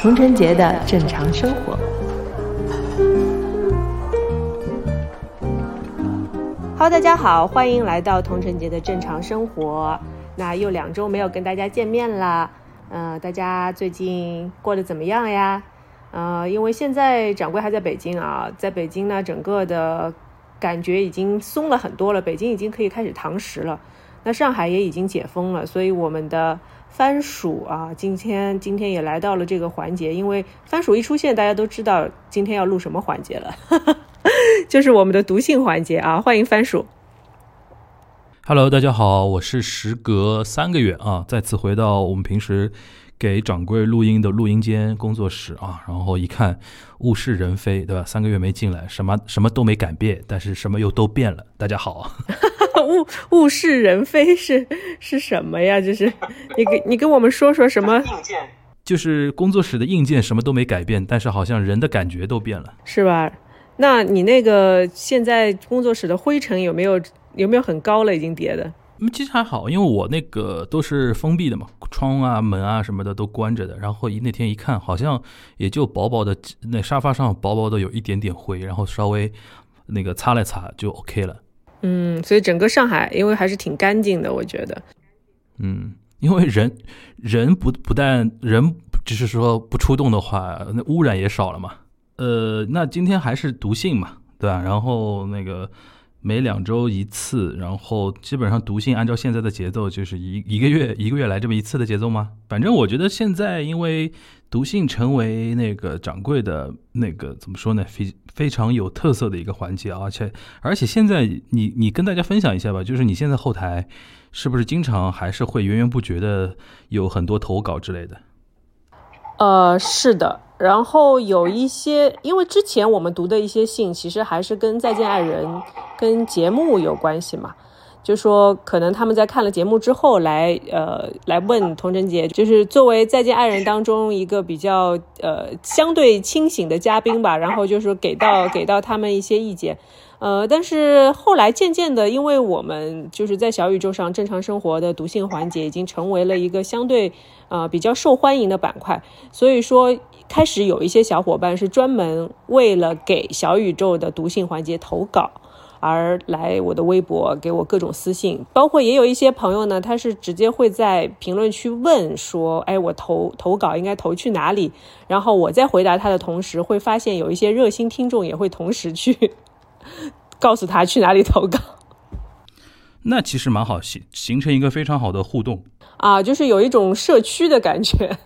童晨杰的正常生活。Hello，大家好，欢迎来到童晨杰的正常生活。那又两周没有跟大家见面了，呃，大家最近过得怎么样呀？呃，因为现在掌柜还在北京啊，在北京呢，整个的感觉已经松了很多了，北京已经可以开始堂食了。那上海也已经解封了，所以我们的。番薯啊，今天今天也来到了这个环节，因为番薯一出现，大家都知道今天要录什么环节了，就是我们的读信环节啊！欢迎番薯。Hello，大家好，我是时隔三个月啊，再次回到我们平时给掌柜录音的录音间工作室啊，然后一看物是人非，对吧？三个月没进来，什么什么都没改变，但是什么又都变了。大家好。物物是人非是是什么呀？就是你给你跟我们说说什么硬件？就是工作室的硬件什么都没改变，但是好像人的感觉都变了，是吧？那你那个现在工作室的灰尘有没有有没有很高了？已经叠的？嗯，其实还好，因为我那个都是封闭的嘛，窗啊门啊什么的都关着的。然后一那天一看，好像也就薄薄的那沙发上薄薄的有一点点灰，然后稍微那个擦了擦就 OK 了。嗯，所以整个上海，因为还是挺干净的，我觉得。嗯，因为人人不不但人只是说不出动的话，那污染也少了嘛。呃，那今天还是毒性嘛，对吧？然后那个每两周一次，然后基本上读信按照现在的节奏，就是一一个月一个月来这么一次的节奏吗？反正我觉得现在因为。读信成为那个掌柜的那个怎么说呢？非非常有特色的一个环节，而且而且现在你你跟大家分享一下吧，就是你现在后台是不是经常还是会源源不绝的有很多投稿之类的？呃，是的，然后有一些，因为之前我们读的一些信，其实还是跟《再见爱人》跟节目有关系嘛。就说可能他们在看了节目之后来呃来问童贞杰，就是作为《再见爱人》当中一个比较呃相对清醒的嘉宾吧，然后就是给到给到他们一些意见，呃，但是后来渐渐的，因为我们就是在小宇宙上正常生活的读信环节已经成为了一个相对呃比较受欢迎的板块，所以说开始有一些小伙伴是专门为了给小宇宙的读信环节投稿。而来我的微博给我各种私信，包括也有一些朋友呢，他是直接会在评论区问说：“哎，我投投稿应该投去哪里？”然后我在回答他的同时，会发现有一些热心听众也会同时去 告诉他去哪里投稿。那其实蛮好，形形成一个非常好的互动啊，就是有一种社区的感觉。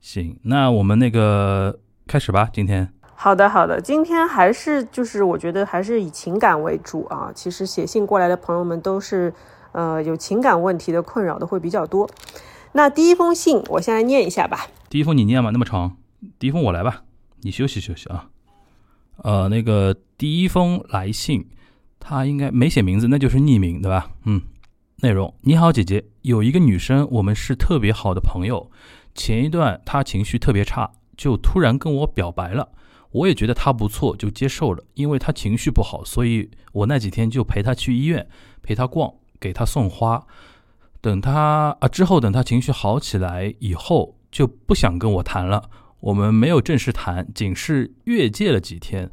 行，那我们那个开始吧，今天。好的，好的，今天还是就是我觉得还是以情感为主啊。其实写信过来的朋友们都是，呃，有情感问题的困扰的会比较多。那第一封信我先来念一下吧。第一封你念吧，那么长。第一封我来吧，你休息休息啊。呃，那个第一封来信，他应该没写名字，那就是匿名，对吧？嗯。内容：你好，姐姐，有一个女生，我们是特别好的朋友。前一段她情绪特别差，就突然跟我表白了。我也觉得她不错，就接受了。因为她情绪不好，所以我那几天就陪她去医院，陪她逛，给她送花。等他啊之后，等他情绪好起来以后，就不想跟我谈了。我们没有正式谈，仅是越界了几天。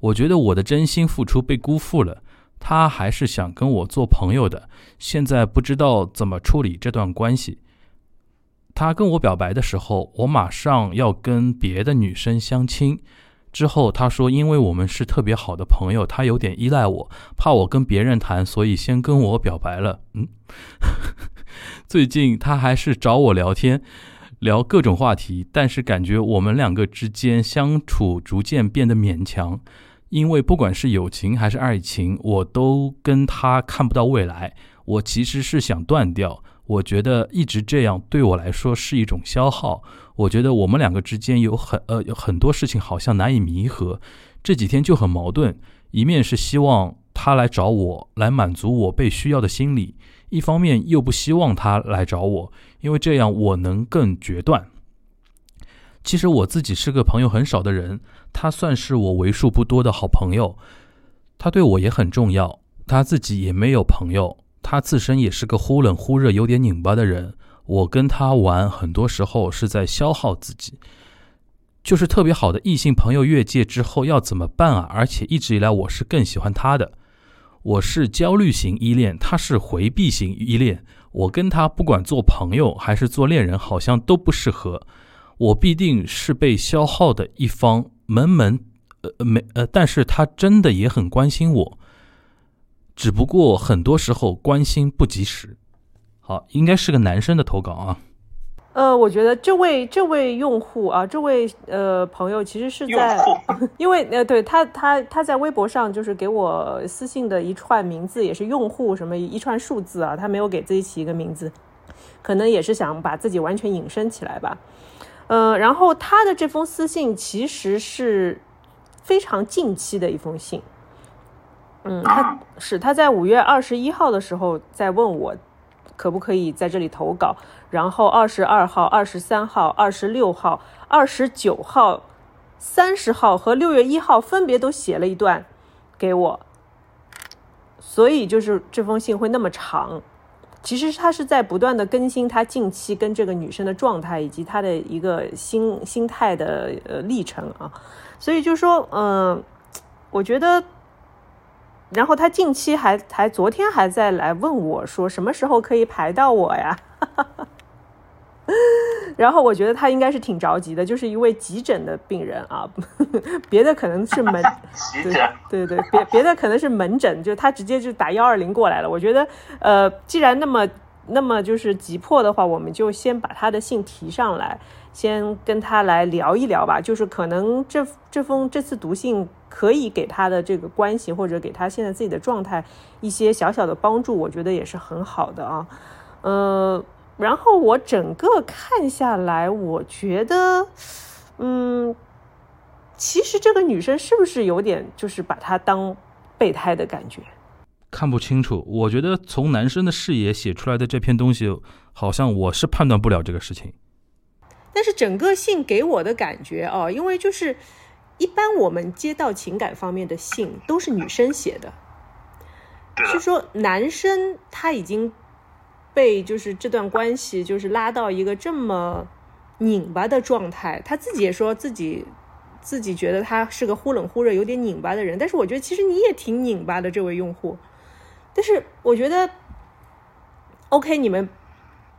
我觉得我的真心付出被辜负了，他还是想跟我做朋友的。现在不知道怎么处理这段关系。他跟我表白的时候，我马上要跟别的女生相亲。之后他说，因为我们是特别好的朋友，他有点依赖我，怕我跟别人谈，所以先跟我表白了。嗯，最近他还是找我聊天，聊各种话题，但是感觉我们两个之间相处逐渐变得勉强，因为不管是友情还是爱情，我都跟他看不到未来。我其实是想断掉，我觉得一直这样对我来说是一种消耗。我觉得我们两个之间有很呃有很多事情好像难以弥合，这几天就很矛盾。一面是希望他来找我，来满足我被需要的心理；一方面又不希望他来找我，因为这样我能更决断。其实我自己是个朋友很少的人，他算是我为数不多的好朋友。他对我也很重要，他自己也没有朋友，他自身也是个忽冷忽热、有点拧巴的人。我跟他玩，很多时候是在消耗自己。就是特别好的异性朋友越界之后要怎么办啊？而且一直以来我是更喜欢他的，我是焦虑型依恋，他是回避型依恋。我跟他不管做朋友还是做恋人，好像都不适合。我必定是被消耗的一方，门门呃没呃，但是他真的也很关心我，只不过很多时候关心不及时。好，应该是个男生的投稿啊。呃，我觉得这位这位用户啊，这位呃朋友其实是在，因为呃对他他他在微博上就是给我私信的一串名字，也是用户什么一串数字啊，他没有给自己起一个名字，可能也是想把自己完全隐身起来吧。呃，然后他的这封私信其实是非常近期的一封信，嗯，他是他在五月二十一号的时候在问我。可不可以在这里投稿？然后二十二号、二十三号、二十六号、二十九号、三十号和六月一号分别都写了一段给我，所以就是这封信会那么长。其实他是在不断的更新他近期跟这个女生的状态以及他的一个心心态的呃历程啊，所以就说嗯，我觉得。然后他近期还还昨天还在来问我说什么时候可以排到我呀？然后我觉得他应该是挺着急的，就是一位急诊的病人啊，别的可能是门，对对对，别别的可能是门诊，就他直接就打幺二零过来了。我觉得呃，既然那么那么就是急迫的话，我们就先把他的信提上来。先跟他来聊一聊吧，就是可能这这封这次读信可以给他的这个关系，或者给他现在自己的状态一些小小的帮助，我觉得也是很好的啊。呃，然后我整个看下来，我觉得，嗯，其实这个女生是不是有点就是把她当备胎的感觉？看不清楚，我觉得从男生的视野写出来的这篇东西，好像我是判断不了这个事情。但是整个信给我的感觉哦，因为就是一般我们接到情感方面的信都是女生写的，是说男生他已经被就是这段关系就是拉到一个这么拧巴的状态，他自己也说自己自己觉得他是个忽冷忽热、有点拧巴的人。但是我觉得其实你也挺拧巴的，这位用户。但是我觉得，OK，你们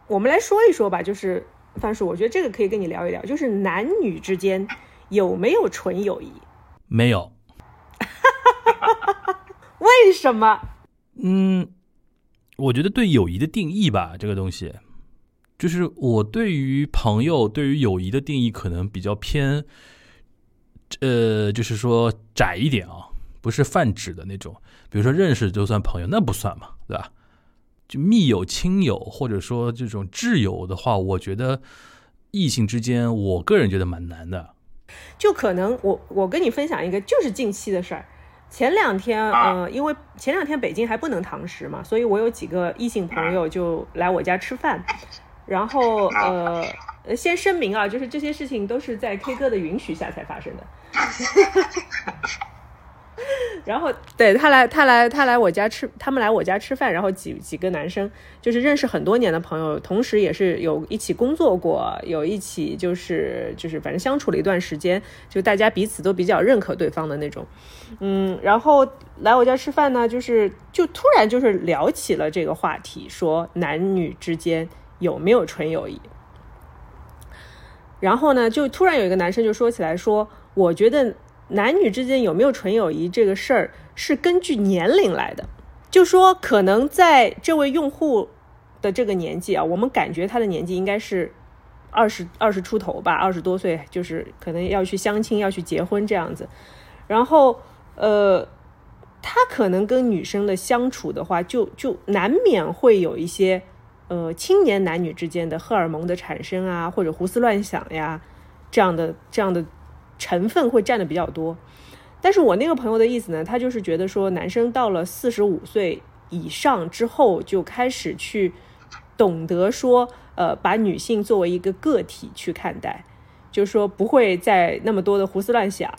我们来说一说吧，就是。范叔，我觉得这个可以跟你聊一聊，就是男女之间有没有纯友谊？没有。为什么？嗯，我觉得对友谊的定义吧，这个东西，就是我对于朋友、对于友谊的定义可能比较偏，呃，就是说窄一点啊，不是泛指的那种。比如说认识就算朋友，那不算嘛，对吧？就密友、亲友，或者说这种挚友的话，我觉得异性之间，我个人觉得蛮难的。就可能我我跟你分享一个，就是近期的事儿。前两天，呃，因为前两天北京还不能堂食嘛，所以我有几个异性朋友就来我家吃饭。然后，呃，先声明啊，就是这些事情都是在 K 歌的允许下才发生的。然后，对他来，他来，他来我家吃，他们来我家吃饭，然后几几个男生，就是认识很多年的朋友，同时也是有一起工作过，有一起就是就是反正相处了一段时间，就大家彼此都比较认可对方的那种，嗯，然后来我家吃饭呢，就是就突然就是聊起了这个话题，说男女之间有没有纯友谊，然后呢，就突然有一个男生就说起来说，我觉得。男女之间有没有纯友谊这个事儿是根据年龄来的，就说可能在这位用户的这个年纪啊，我们感觉他的年纪应该是二十二十出头吧，二十多岁，就是可能要去相亲、要去结婚这样子。然后，呃，他可能跟女生的相处的话，就就难免会有一些呃青年男女之间的荷尔蒙的产生啊，或者胡思乱想呀这样的这样的。成分会占的比较多，但是我那个朋友的意思呢，他就是觉得说，男生到了四十五岁以上之后，就开始去懂得说，呃，把女性作为一个个体去看待，就是说不会再那么多的胡思乱想，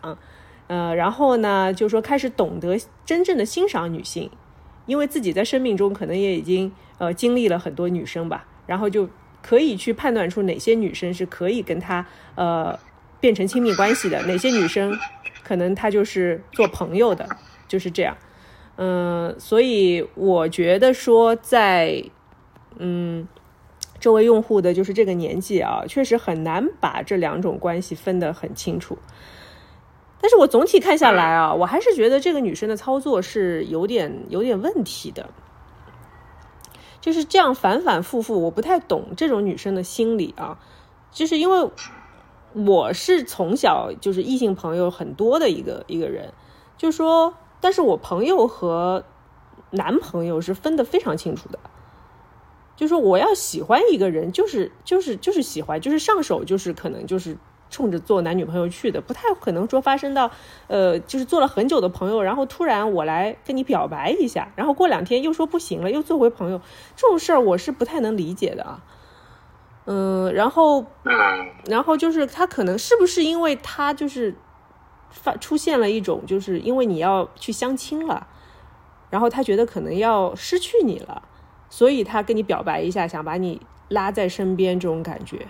呃，然后呢，就是说开始懂得真正的欣赏女性，因为自己在生命中可能也已经呃经历了很多女生吧，然后就可以去判断出哪些女生是可以跟他呃变成亲密关系的，哪些女生可能她就是做朋友的，就是这样。嗯，所以我觉得说在嗯。周围用户的就是这个年纪啊，确实很难把这两种关系分得很清楚。但是我总体看下来啊，我还是觉得这个女生的操作是有点有点问题的。就是这样反反复复，我不太懂这种女生的心理啊。就是因为我是从小就是异性朋友很多的一个一个人，就说，但是我朋友和男朋友是分得非常清楚的。就说我要喜欢一个人，就是就是就是喜欢，就是上手，就是可能就是冲着做男女朋友去的，不太可能说发生到，呃，就是做了很久的朋友，然后突然我来跟你表白一下，然后过两天又说不行了，又做回朋友，这种事儿我是不太能理解的啊。嗯，然后，然后就是他可能是不是因为他就是发出现了一种，就是因为你要去相亲了，然后他觉得可能要失去你了。所以他跟你表白一下，想把你拉在身边，这种感觉，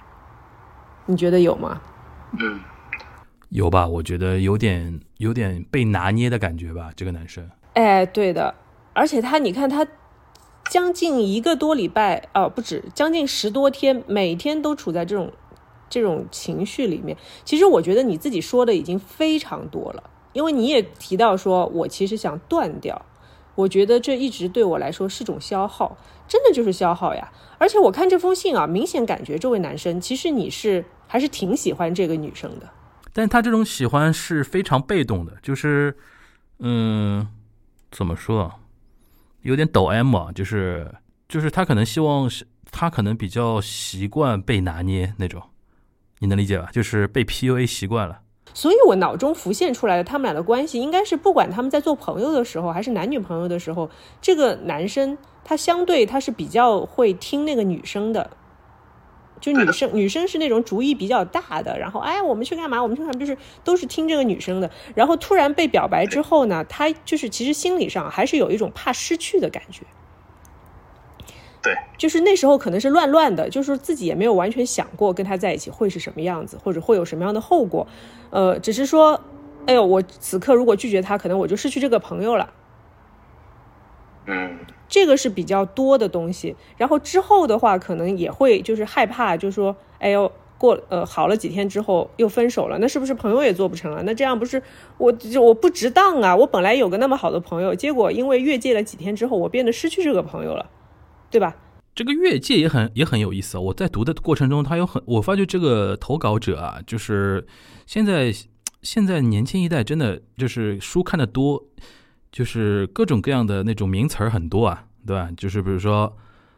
你觉得有吗？嗯，有吧？我觉得有点有点被拿捏的感觉吧。这个男生，哎，对的。而且他，你看他将近一个多礼拜，哦，不止，将近十多天，每天都处在这种这种情绪里面。其实我觉得你自己说的已经非常多了，因为你也提到说，我其实想断掉。我觉得这一直对我来说是种消耗，真的就是消耗呀！而且我看这封信啊，明显感觉这位男生其实你是还是挺喜欢这个女生的，但他这种喜欢是非常被动的，就是，嗯，怎么说啊？有点抖 M 啊，就是就是他可能希望，他可能比较习惯被拿捏那种，你能理解吧？就是被 PUA 习惯了。所以，我脑中浮现出来的他们俩的关系，应该是不管他们在做朋友的时候，还是男女朋友的时候，这个男生他相对他是比较会听那个女生的，就女生女生是那种主意比较大的，然后哎，我们去干嘛？我们去干嘛？就是都是听这个女生的。然后突然被表白之后呢，她就是其实心理上还是有一种怕失去的感觉。对，就是那时候可能是乱乱的，就是自己也没有完全想过跟他在一起会是什么样子，或者会有什么样的后果，呃，只是说，哎呦，我此刻如果拒绝他，可能我就失去这个朋友了。嗯，这个是比较多的东西。然后之后的话，可能也会就是害怕，就是说，哎呦，过呃好了几天之后又分手了，那是不是朋友也做不成了？那这样不是我我不值当啊？我本来有个那么好的朋友，结果因为越界了几天之后，我变得失去这个朋友了。对吧？这个越界也很也很有意思。我在读的过程中，他有很我发觉这个投稿者啊，就是现在现在年轻一代真的就是书看的多，就是各种各样的那种名词儿很多啊，对吧？就是比如说，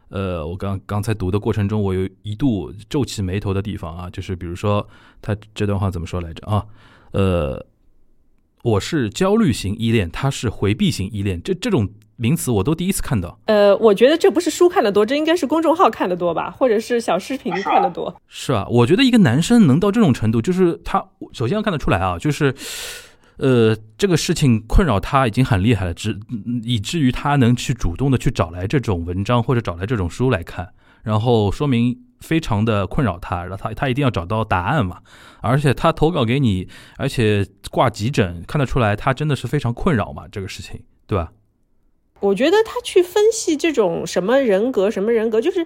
呃，我刚刚才读的过程中，我有一度皱起眉头的地方啊，就是比如说他这段话怎么说来着啊？呃，我是焦虑型依恋，他是回避型依恋，这这种。名词我都第一次看到。呃，我觉得这不是书看的多，这应该是公众号看的多吧，或者是小视频看的多。是啊，我觉得一个男生能到这种程度，就是他首先要看得出来啊，就是，呃，这个事情困扰他已经很厉害了，至以至于他能去主动的去找来这种文章或者找来这种书来看，然后说明非常的困扰他，然后他他一定要找到答案嘛。而且他投稿给你，而且挂急诊，看得出来他真的是非常困扰嘛，这个事情，对吧？我觉得他去分析这种什么人格，什么人格，就是，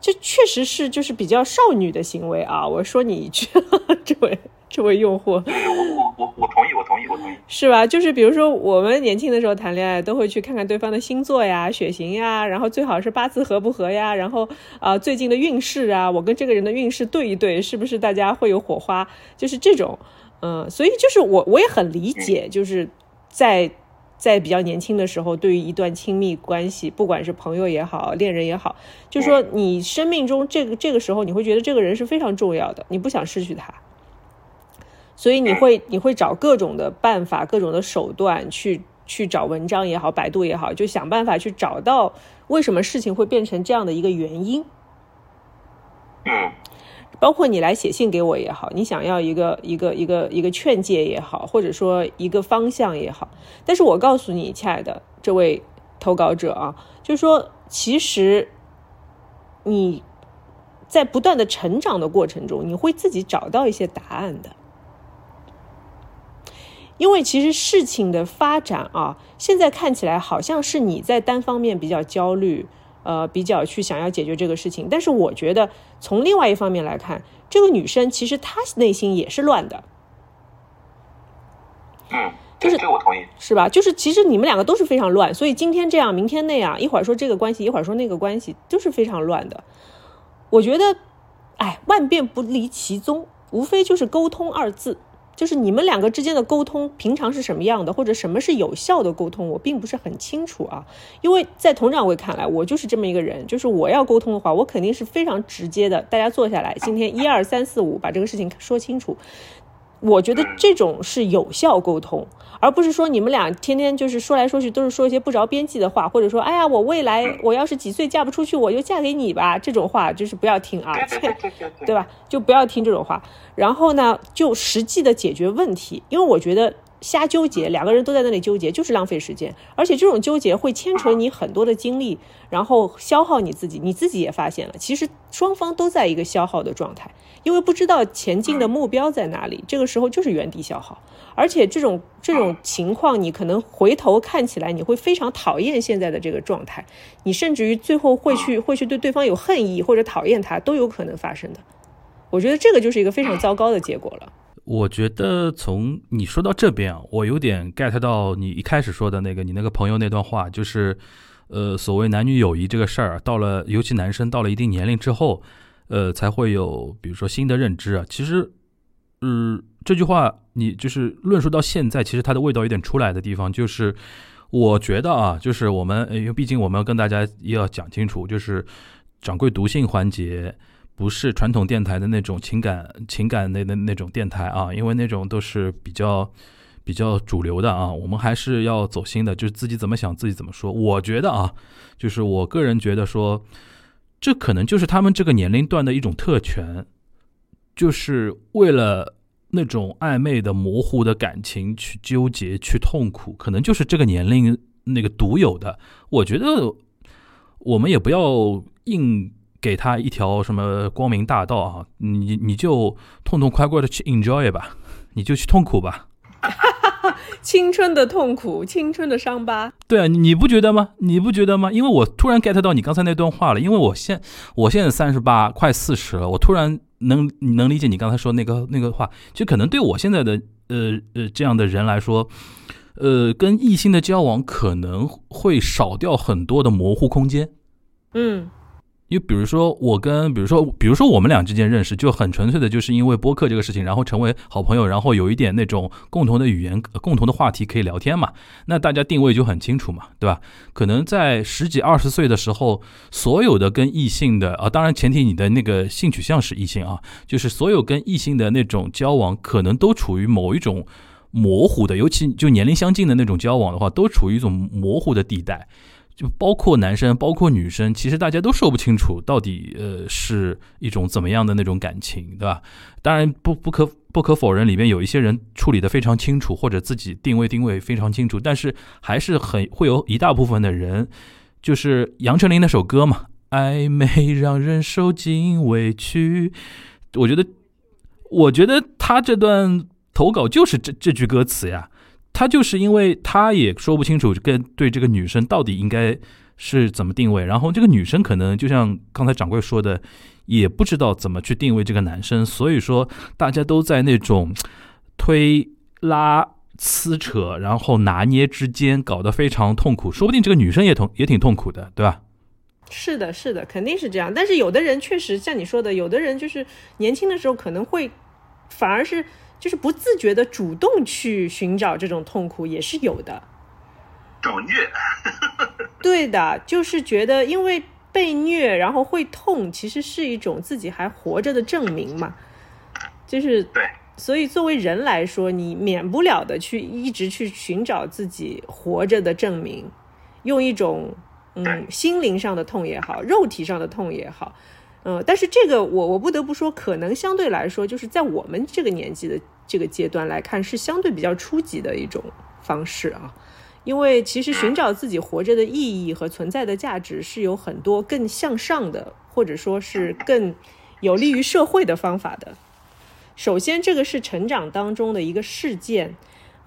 这确实是就是比较少女的行为啊！我说你一句，这位这位用户，我我我我同意，我同意，我同意，是吧？就是比如说我们年轻的时候谈恋爱，都会去看看对方的星座呀、血型呀，然后最好是八字合不合呀，然后啊最近的运势啊，我跟这个人的运势对一对，是不是大家会有火花？就是这种，嗯，所以就是我我也很理解，就是在。在比较年轻的时候，对于一段亲密关系，不管是朋友也好，恋人也好，就说你生命中这个这个时候，你会觉得这个人是非常重要的，你不想失去他，所以你会你会找各种的办法、各种的手段去去找文章也好，百度也好，就想办法去找到为什么事情会变成这样的一个原因。嗯，包括你来写信给我也好，你想要一个一个一个一个劝诫也好，或者说一个方向也好，但是我告诉你，亲爱的这位投稿者啊，就是说，其实你在不断的成长的过程中，你会自己找到一些答案的。因为其实事情的发展啊，现在看起来好像是你在单方面比较焦虑。呃，比较去想要解决这个事情，但是我觉得从另外一方面来看，这个女生其实她内心也是乱的。嗯，就是这我同意，是吧？就是其实你们两个都是非常乱，所以今天这样，明天那样，一会儿说这个关系，一会儿说那个关系，就是非常乱的。我觉得，哎，万变不离其宗，无非就是沟通二字。就是你们两个之间的沟通，平常是什么样的，或者什么是有效的沟通，我并不是很清楚啊。因为在佟掌柜看来，我就是这么一个人，就是我要沟通的话，我肯定是非常直接的。大家坐下来，今天一二三四五，把这个事情说清楚。我觉得这种是有效沟通，而不是说你们俩天天就是说来说去都是说一些不着边际的话，或者说，哎呀，我未来我要是几岁嫁不出去，我就嫁给你吧，这种话就是不要听啊，对吧？就不要听这种话。然后呢，就实际的解决问题，因为我觉得。瞎纠结，两个人都在那里纠结，就是浪费时间。而且这种纠结会牵扯你很多的精力，然后消耗你自己。你自己也发现了，其实双方都在一个消耗的状态，因为不知道前进的目标在哪里。这个时候就是原地消耗。而且这种这种情况，你可能回头看起来，你会非常讨厌现在的这个状态，你甚至于最后会去会去对对方有恨意或者讨厌他，都有可能发生的。我觉得这个就是一个非常糟糕的结果了。我觉得从你说到这边啊，我有点 get 到你一开始说的那个你那个朋友那段话，就是，呃，所谓男女友谊这个事儿，到了尤其男生到了一定年龄之后，呃，才会有比如说新的认知啊。其实，嗯，这句话你就是论述到现在，其实它的味道有点出来的地方，就是我觉得啊，就是我们因为毕竟我们要跟大家要讲清楚，就是掌柜读信环节。不是传统电台的那种情感情感类的那种电台啊，因为那种都是比较比较主流的啊。我们还是要走心的，就是自己怎么想自己怎么说。我觉得啊，就是我个人觉得说，这可能就是他们这个年龄段的一种特权，就是为了那种暧昧的模糊的感情去纠结去痛苦，可能就是这个年龄那个独有的。我觉得我们也不要硬。给他一条什么光明大道啊？你你就痛痛快快的去 enjoy 吧，你就去痛苦吧。青春的痛苦，青春的伤疤。对啊，你不觉得吗？你不觉得吗？因为我突然 get 到你刚才那段话了。因为我现我现在三十八，快四十了，我突然能能理解你刚才说那个那个话。就可能对我现在的呃呃这样的人来说，呃，跟异性的交往可能会少掉很多的模糊空间。嗯。因为比如说我跟比如说比如说我们俩之间认识就很纯粹的就是因为播客这个事情，然后成为好朋友，然后有一点那种共同的语言、共同的话题可以聊天嘛，那大家定位就很清楚嘛，对吧？可能在十几二十岁的时候，所有的跟异性的啊，当然前提你的那个性取向是异性啊，就是所有跟异性的那种交往，可能都处于某一种模糊的，尤其就年龄相近的那种交往的话，都处于一种模糊的地带。就包括男生，包括女生，其实大家都说不清楚到底呃是一种怎么样的那种感情，对吧？当然不不可不可否认，里面有一些人处理的非常清楚，或者自己定位定位非常清楚，但是还是很会有一大部分的人，就是杨丞琳那首歌嘛，暧昧让人受尽委屈。我觉得，我觉得他这段投稿就是这这句歌词呀。他就是因为他也说不清楚跟对这个女生到底应该是怎么定位，然后这个女生可能就像刚才掌柜说的，也不知道怎么去定位这个男生，所以说大家都在那种推拉撕扯，然后拿捏之间搞得非常痛苦，说不定这个女生也痛也挺痛苦的，对吧？是的，是的，肯定是这样。但是有的人确实像你说的，有的人就是年轻的时候可能会反而是。就是不自觉的主动去寻找这种痛苦也是有的，找虐，对的，就是觉得因为被虐然后会痛，其实是一种自己还活着的证明嘛，就是对，所以作为人来说，你免不了的去一直去寻找自己活着的证明，用一种嗯心灵上的痛也好，肉体上的痛也好。嗯，但是这个我我不得不说，可能相对来说，就是在我们这个年纪的这个阶段来看，是相对比较初级的一种方式啊。因为其实寻找自己活着的意义和存在的价值，是有很多更向上的，或者说是更有利于社会的方法的。首先，这个是成长当中的一个事件。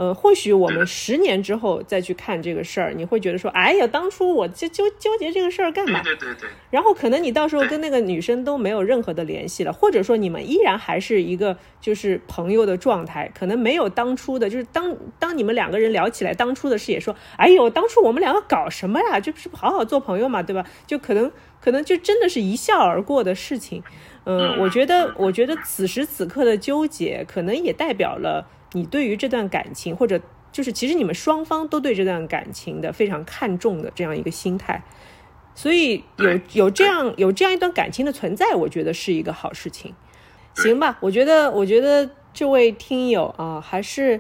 呃，或许我们十年之后再去看这个事儿，你会觉得说，哎呀，当初我纠纠纠结这个事儿干嘛？对对对。然后可能你到时候跟那个女生都没有任何的联系了，或者说你们依然还是一个就是朋友的状态，可能没有当初的，就是当当你们两个人聊起来当初的事，也说，哎呦，当初我们两个搞什么呀？就是好好做朋友嘛，对吧？就可能可能就真的是一笑而过的事情。嗯，我觉得我觉得此时此刻的纠结，可能也代表了。你对于这段感情，或者就是其实你们双方都对这段感情的非常看重的这样一个心态，所以有有这样有这样一段感情的存在，我觉得是一个好事情。行吧，我觉得我觉得这位听友啊，还是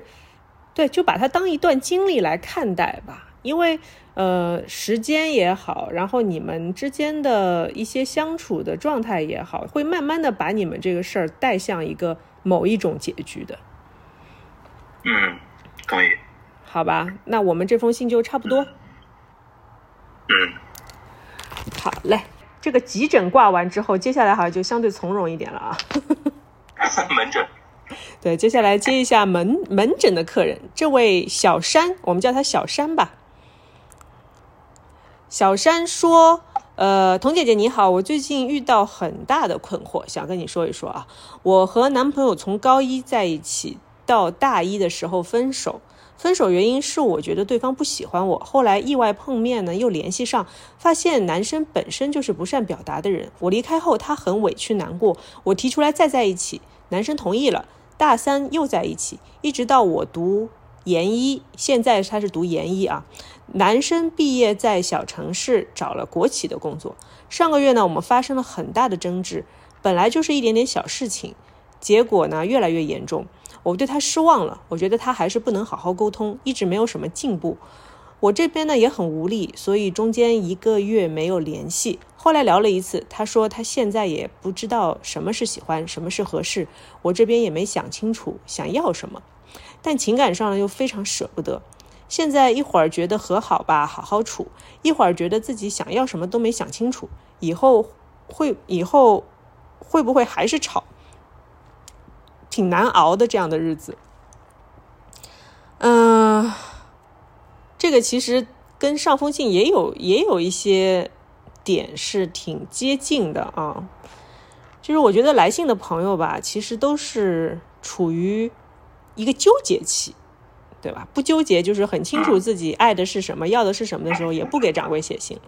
对，就把它当一段经历来看待吧。因为呃，时间也好，然后你们之间的一些相处的状态也好，会慢慢的把你们这个事儿带向一个某一种结局的。嗯，同意。好吧，那我们这封信就差不多。嗯，好嘞。这个急诊挂完之后，接下来好像就相对从容一点了啊。门诊。对，接下来接一下门门诊的客人，这位小山，我们叫他小山吧。小山说：“呃，童姐姐你好，我最近遇到很大的困惑，想跟你说一说啊。我和男朋友从高一在一起。”到大一的时候分手，分手原因是我觉得对方不喜欢我。后来意外碰面呢，又联系上，发现男生本身就是不善表达的人。我离开后，他很委屈难过。我提出来再在一起，男生同意了。大三又在一起，一直到我读研一，现在他是读研一啊。男生毕业在小城市找了国企的工作。上个月呢，我们发生了很大的争执，本来就是一点点小事情，结果呢越来越严重。我对他失望了，我觉得他还是不能好好沟通，一直没有什么进步。我这边呢也很无力，所以中间一个月没有联系。后来聊了一次，他说他现在也不知道什么是喜欢，什么是合适。我这边也没想清楚想要什么，但情感上呢又非常舍不得。现在一会儿觉得和好吧，好好处；一会儿觉得自己想要什么都没想清楚，以后会以后会不会还是吵？挺难熬的这样的日子，嗯，这个其实跟上封信也有也有一些点是挺接近的啊。就是我觉得来信的朋友吧，其实都是处于一个纠结期，对吧？不纠结就是很清楚自己爱的是什么，要的是什么的时候，也不给掌柜写信。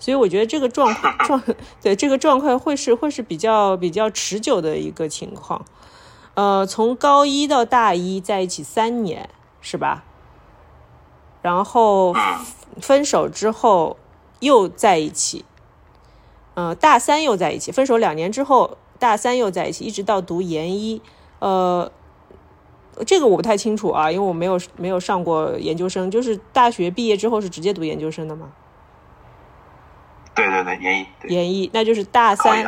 所以我觉得这个状况状 对这个状况会是会是比较比较持久的一个情况。呃，从高一到大一在一起三年，是吧？然后分手之后又在一起，呃，大三又在一起。分手两年之后，大三又在一起，一直到读研一。呃，这个我不太清楚啊，因为我没有没有上过研究生。就是大学毕业之后是直接读研究生的吗？对对对，研一。研一，那就是大三。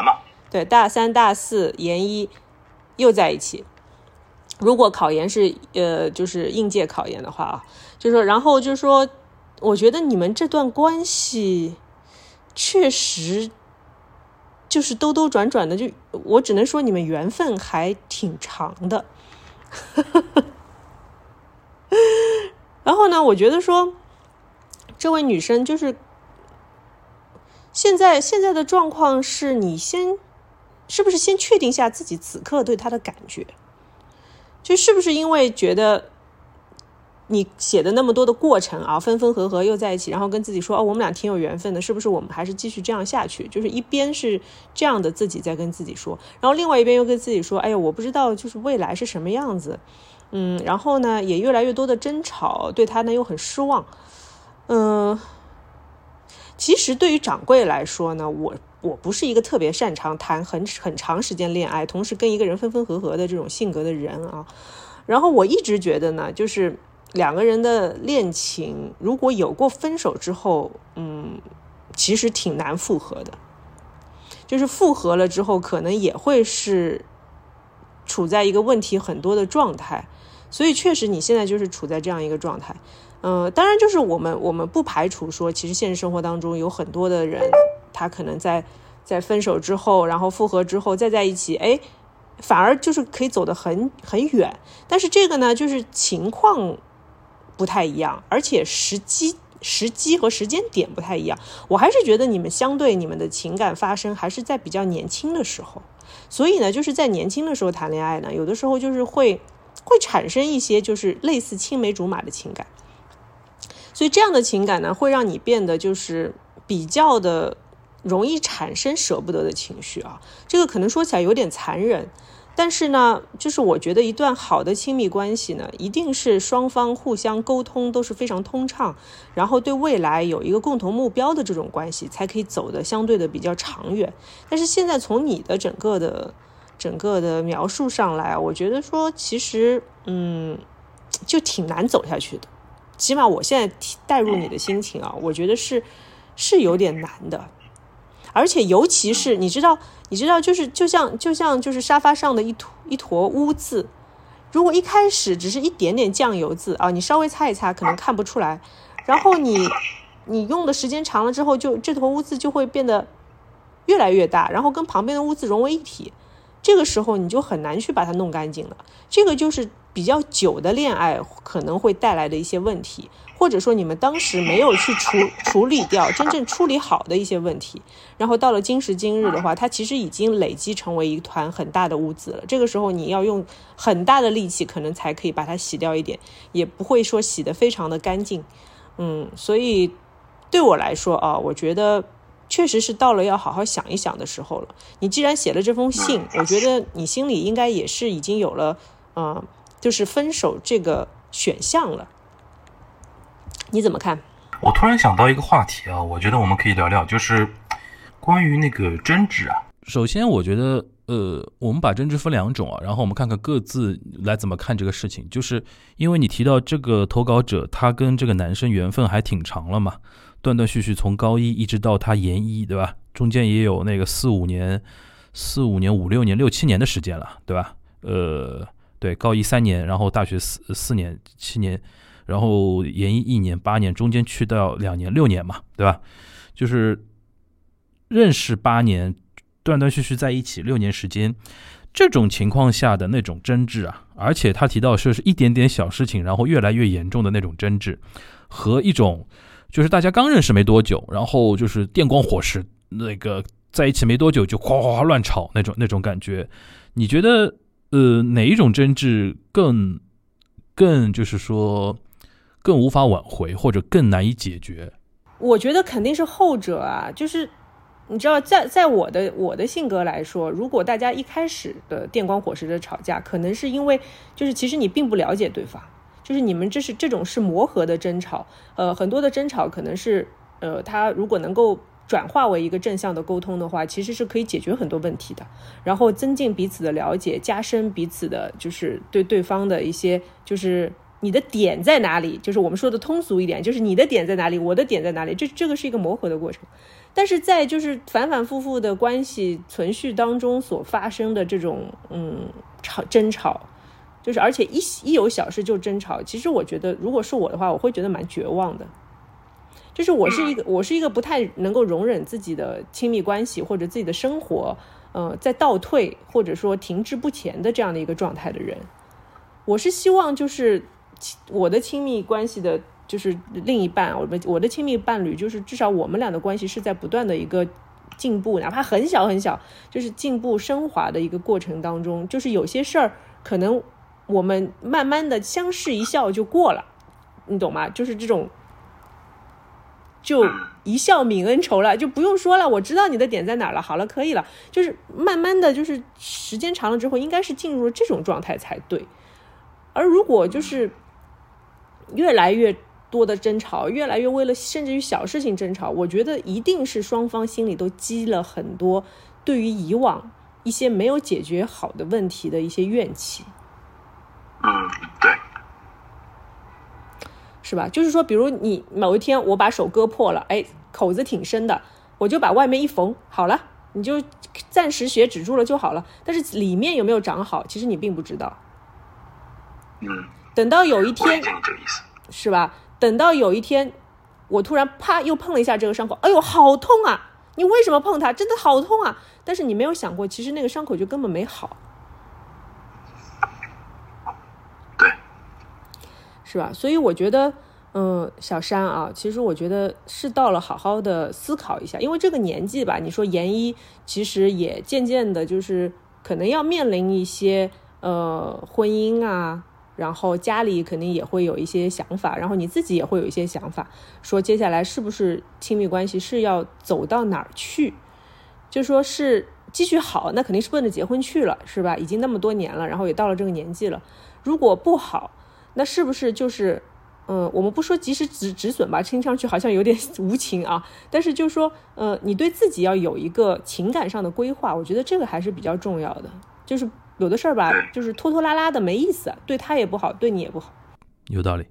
对，大三、大四、研一。又在一起。如果考研是呃，就是应届考研的话啊，就说，然后就说，我觉得你们这段关系确实就是兜兜转转的，就我只能说你们缘分还挺长的。然后呢，我觉得说，这位女生就是现在现在的状况是你先。是不是先确定一下自己此刻对他的感觉？就是不是因为觉得你写的那么多的过程啊，分分合合又在一起，然后跟自己说哦，我们俩挺有缘分的，是不是我们还是继续这样下去？就是一边是这样的自己在跟自己说，然后另外一边又跟自己说，哎呀，我不知道就是未来是什么样子，嗯，然后呢也越来越多的争吵，对他呢又很失望，嗯，其实对于掌柜来说呢，我。我不是一个特别擅长谈很很长时间恋爱，同时跟一个人分分合合的这种性格的人啊。然后我一直觉得呢，就是两个人的恋情如果有过分手之后，嗯，其实挺难复合的。就是复合了之后，可能也会是处在一个问题很多的状态。所以确实你现在就是处在这样一个状态。嗯，当然就是我们我们不排除说，其实现实生活当中有很多的人，他可能在在分手之后，然后复合之后再在一起，哎，反而就是可以走得很很远。但是这个呢，就是情况不太一样，而且时机时机和时间点不太一样。我还是觉得你们相对你们的情感发生还是在比较年轻的时候，所以呢，就是在年轻的时候谈恋爱呢，有的时候就是会会产生一些就是类似青梅竹马的情感。所以这样的情感呢，会让你变得就是比较的容易产生舍不得的情绪啊。这个可能说起来有点残忍，但是呢，就是我觉得一段好的亲密关系呢，一定是双方互相沟通都是非常通畅，然后对未来有一个共同目标的这种关系，才可以走得相对的比较长远。但是现在从你的整个的整个的描述上来，我觉得说其实嗯，就挺难走下去的。起码我现在带入你的心情啊，我觉得是是有点难的，而且尤其是你知道，你知道，就是就像就像就是沙发上的一坨一坨污渍，如果一开始只是一点点酱油渍啊，你稍微擦一擦可能看不出来，然后你你用的时间长了之后，就这坨污渍就会变得越来越大，然后跟旁边的污渍融为一体，这个时候你就很难去把它弄干净了，这个就是。比较久的恋爱可能会带来的一些问题，或者说你们当时没有去处处理掉真正处理好的一些问题，然后到了今时今日的话，它其实已经累积成为一团很大的污渍了。这个时候你要用很大的力气，可能才可以把它洗掉一点，也不会说洗得非常的干净。嗯，所以对我来说啊，我觉得确实是到了要好好想一想的时候了。你既然写了这封信，我觉得你心里应该也是已经有了，嗯。就是分手这个选项了，你怎么看？我突然想到一个话题啊，我觉得我们可以聊聊，就是关于那个争执啊。首先，我觉得呃，我们把争执分两种啊，然后我们看看各自来怎么看这个事情。就是因为你提到这个投稿者，他跟这个男生缘分还挺长了嘛，断断续续从高一一直到他研一，对吧？中间也有那个四五年、四五年、五六年、六七年的时间了，对吧？呃。对，高一三年，然后大学四四年七年，然后研一一年八年，中间去到两年六年嘛，对吧？就是认识八年，断断续续在一起六年时间，这种情况下的那种争执啊，而且他提到说是一点点小事情，然后越来越严重的那种争执，和一种就是大家刚认识没多久，然后就是电光火石，那个在一起没多久就哗哗哗乱吵那种那种感觉，你觉得？呃，哪一种争执更更就是说更无法挽回，或者更难以解决？我觉得肯定是后者啊。就是你知道，在在我的我的性格来说，如果大家一开始的电光火石的吵架，可能是因为就是其实你并不了解对方，就是你们这是这种是磨合的争吵。呃，很多的争吵可能是呃，他如果能够。转化为一个正向的沟通的话，其实是可以解决很多问题的，然后增进彼此的了解，加深彼此的，就是对对方的一些，就是你的点在哪里，就是我们说的通俗一点，就是你的点在哪里，我的点在哪里，这这个是一个磨合的过程。但是在就是反反复复的关系存续当中所发生的这种嗯吵争吵，就是而且一一有小事就争吵，其实我觉得如果是我的话，我会觉得蛮绝望的。就是我是一个，我是一个不太能够容忍自己的亲密关系或者自己的生活，呃，在倒退或者说停滞不前的这样的一个状态的人。我是希望就是我的亲密关系的，就是另一半，我们我的亲密伴侣，就是至少我们俩的关系是在不断的一个进步，哪怕很小很小，就是进步升华的一个过程当中。就是有些事儿可能我们慢慢的相视一笑就过了，你懂吗？就是这种。就一笑泯恩仇了，就不用说了。我知道你的点在哪了。好了，可以了。就是慢慢的就是时间长了之后，应该是进入了这种状态才对。而如果就是越来越多的争吵，越来越为了甚至于小事情争吵，我觉得一定是双方心里都积了很多对于以往一些没有解决好的问题的一些怨气。嗯，对。是吧？就是说，比如你某一天我把手割破了，哎，口子挺深的，我就把外面一缝好了，你就暂时血止住了就好了。但是里面有没有长好，其实你并不知道。嗯，等到有一天。是吧？等到有一天，我突然啪又碰了一下这个伤口，哎呦，好痛啊！你为什么碰它？真的好痛啊！但是你没有想过，其实那个伤口就根本没好，对，是吧？所以我觉得，嗯，小山啊，其实我觉得是到了好好的思考一下，因为这个年纪吧，你说研一其实也渐渐的，就是可能要面临一些呃婚姻啊，然后家里肯定也会有一些想法，然后你自己也会有一些想法，说接下来是不是亲密关系是要走到哪儿去？就说是继续好，那肯定是奔着结婚去了，是吧？已经那么多年了，然后也到了这个年纪了。如果不好，那是不是就是，嗯，我们不说及时止止损吧，听上去好像有点无情啊。但是就说，呃，你对自己要有一个情感上的规划，我觉得这个还是比较重要的。就是有的事儿吧，就是拖拖拉拉的没意思，对他也不好，对你也不好。有道理。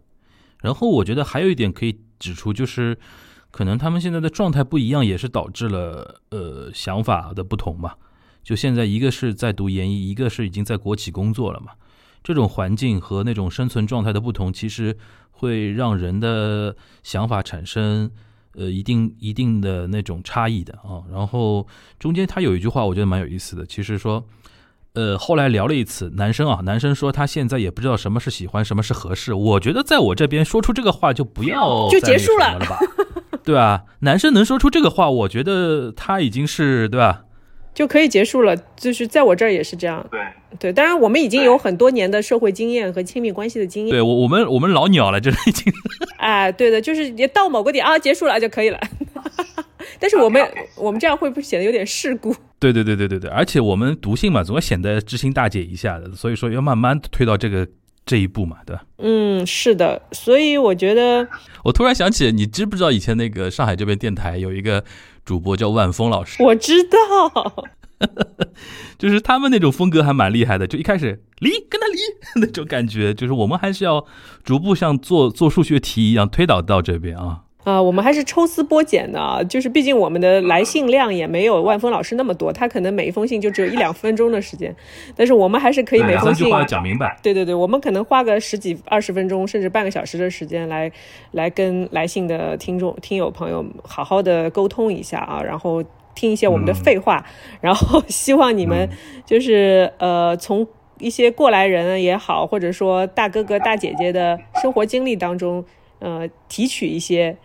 然后我觉得还有一点可以指出，就是可能他们现在的状态不一样，也是导致了呃想法的不同嘛。就现在一个是在读研一，一个是已经在国企工作了嘛。这种环境和那种生存状态的不同，其实会让人的想法产生呃一定一定的那种差异的啊。然后中间他有一句话，我觉得蛮有意思的，其实说。呃，后来聊了一次，男生啊，男生说他现在也不知道什么是喜欢，什么是合适。我觉得在我这边说出这个话就不要就结束了了吧，对吧？男生能说出这个话，我觉得他已经是对吧？就可以结束了，就是在我这儿也是这样。对，对，当然我们已经有很多年的社会经验和亲密关系的经验。对我我们我们老鸟了，这已经哎，对的，就是也到某个点啊，结束了就可以了。但是我们我们这样会不会显得有点世故？对对对对对对，而且我们毒性嘛，总要显得知心大姐一下的，所以说要慢慢推到这个这一步嘛，对吧？嗯，是的，所以我觉得我突然想起，你知不知道以前那个上海这边电台有一个主播叫万峰老师，我知道，就是他们那种风格还蛮厉害的，就一开始离跟他离 那种感觉，就是我们还是要逐步像做做数学题一样推导到这边啊。啊、我们还是抽丝剥茧的啊，就是毕竟我们的来信量也没有万峰老师那么多，他可能每一封信就只有一两分钟的时间，但是我们还是可以每封信讲明白。对对对，我们可能花个十几二十分钟，甚至半个小时的时间来来跟来信的听众、听友朋友好好的沟通一下啊，然后听一些我们的废话，然后 希望你们就是、呃从一些过来人也好，或者说大哥哥大姐姐的生活经历当中，呃提取一些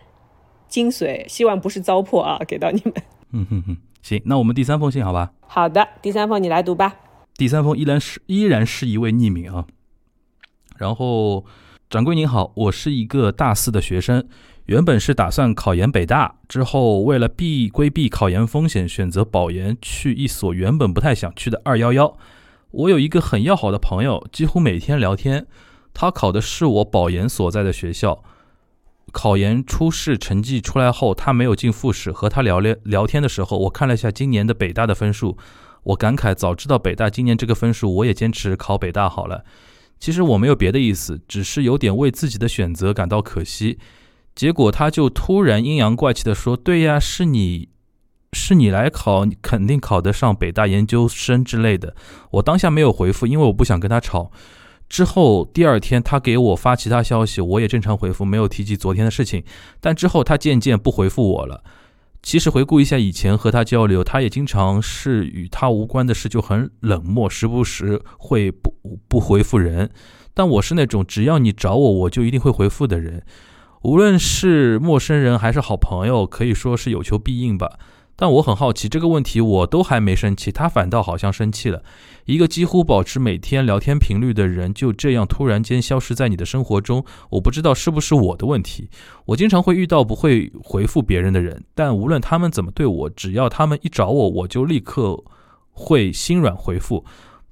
精髓，希望不是糟粕啊，给到你们。嗯哼哼，行，那我们第三封信好吧？好的，第三封你来读吧。第三封依然是依然是一位匿名啊。然后，掌柜您好，我是一个大四的学生，原本是打算考研北大，之后为了避规避考研风险，选择保研去一所原本不太想去的二幺幺。我有一个很要好的朋友，几乎每天聊天，他考的是我保研所在的学校。考研初试成绩出来后，他没有进复试。和他聊聊聊天的时候，我看了一下今年的北大的分数，我感慨，早知道北大今年这个分数，我也坚持考北大好了。其实我没有别的意思，只是有点为自己的选择感到可惜。结果他就突然阴阳怪气地说：“对呀，是你，是你来考，你肯定考得上北大研究生之类的。”我当下没有回复，因为我不想跟他吵。之后第二天，他给我发其他消息，我也正常回复，没有提及昨天的事情。但之后他渐渐不回复我了。其实回顾一下以前和他交流，他也经常是与他无关的事就很冷漠，时不时会不不回复人。但我是那种只要你找我，我就一定会回复的人，无论是陌生人还是好朋友，可以说是有求必应吧。但我很好奇，这个问题我都还没生气，他反倒好像生气了。一个几乎保持每天聊天频率的人，就这样突然间消失在你的生活中，我不知道是不是我的问题。我经常会遇到不会回复别人的人，但无论他们怎么对我，只要他们一找我，我就立刻会心软回复，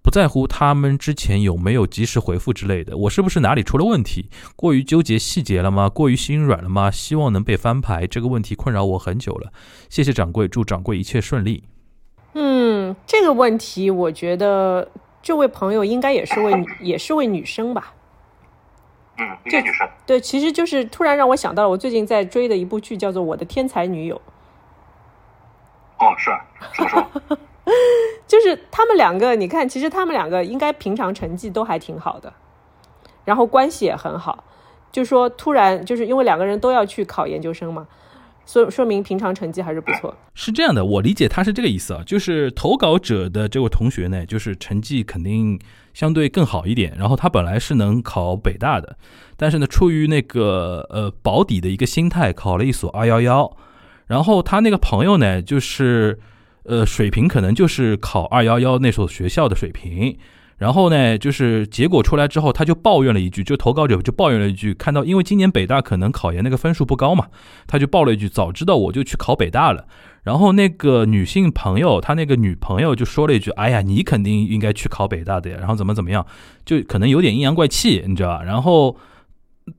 不在乎他们之前有没有及时回复之类的。我是不是哪里出了问题？过于纠结细节了吗？过于心软了吗？希望能被翻牌。这个问题困扰我很久了。谢谢掌柜，祝掌柜一切顺利。嗯，这个问题我觉得这位朋友应该也是位女也是位女生吧？嗯，一个女生，对，其实就是突然让我想到了我最近在追的一部剧，叫做《我的天才女友》。哦，是啊，怎么说？就是他们两个，你看，其实他们两个应该平常成绩都还挺好的，然后关系也很好。就说突然就是因为两个人都要去考研究生嘛，所说明平常成绩还是不错。是这样的，我理解他是这个意思啊，就是投稿者的这位同学呢，就是成绩肯定相对更好一点，然后他本来是能考北大的，但是呢，出于那个呃保底的一个心态，考了一所二幺幺，然后他那个朋友呢，就是呃水平可能就是考二幺幺那所学校的水平。然后呢，就是结果出来之后，他就抱怨了一句，就投稿者就抱怨了一句，看到因为今年北大可能考研那个分数不高嘛，他就报了一句，早知道我就去考北大了。然后那个女性朋友，他那个女朋友就说了一句，哎呀，你肯定应该去考北大的呀。然后怎么怎么样，就可能有点阴阳怪气，你知道吧？然后